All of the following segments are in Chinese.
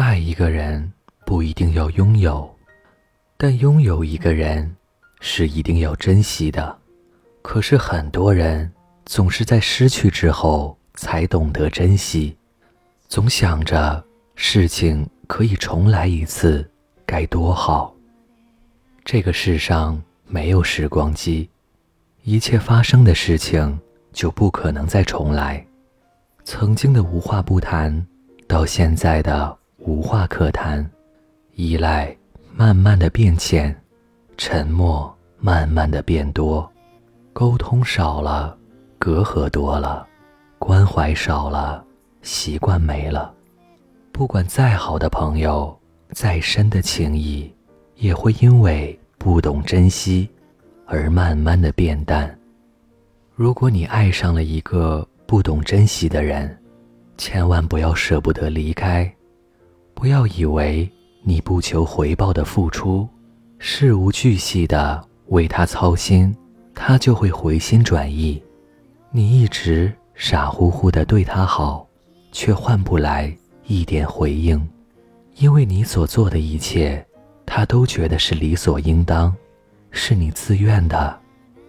爱一个人不一定要拥有，但拥有一个人是一定要珍惜的。可是很多人总是在失去之后才懂得珍惜，总想着事情可以重来一次，该多好。这个世上没有时光机，一切发生的事情就不可能再重来。曾经的无话不谈，到现在的。无话可谈，依赖慢慢的变浅，沉默慢慢的变多，沟通少了，隔阂多了，关怀少了，习惯没了。不管再好的朋友，再深的情谊，也会因为不懂珍惜而慢慢的变淡。如果你爱上了一个不懂珍惜的人，千万不要舍不得离开。不要以为你不求回报的付出，事无巨细的为他操心，他就会回心转意。你一直傻乎乎的对他好，却换不来一点回应，因为你所做的一切，他都觉得是理所应当，是你自愿的，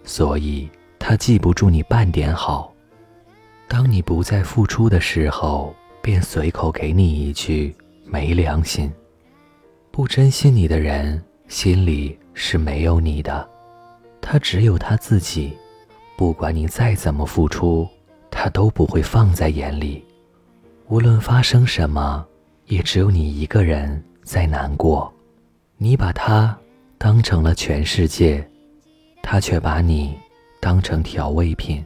所以他记不住你半点好。当你不再付出的时候，便随口给你一句。没良心，不珍惜你的人心里是没有你的，他只有他自己。不管你再怎么付出，他都不会放在眼里。无论发生什么，也只有你一个人在难过。你把他当成了全世界，他却把你当成调味品。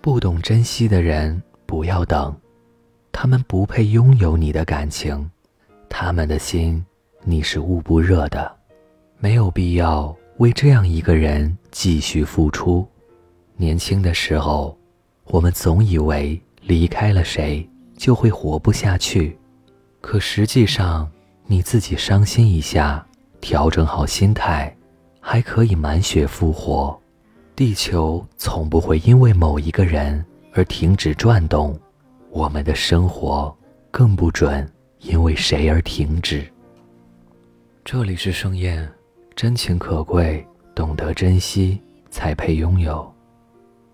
不懂珍惜的人，不要等。他们不配拥有你的感情，他们的心你是捂不热的，没有必要为这样一个人继续付出。年轻的时候，我们总以为离开了谁就会活不下去，可实际上你自己伤心一下，调整好心态，还可以满血复活。地球从不会因为某一个人而停止转动。我们的生活更不准因为谁而停止。这里是盛宴，真情可贵，懂得珍惜才配拥有。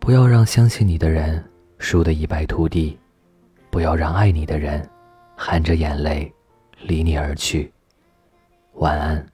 不要让相信你的人输得一败涂地，不要让爱你的人含着眼泪离你而去。晚安。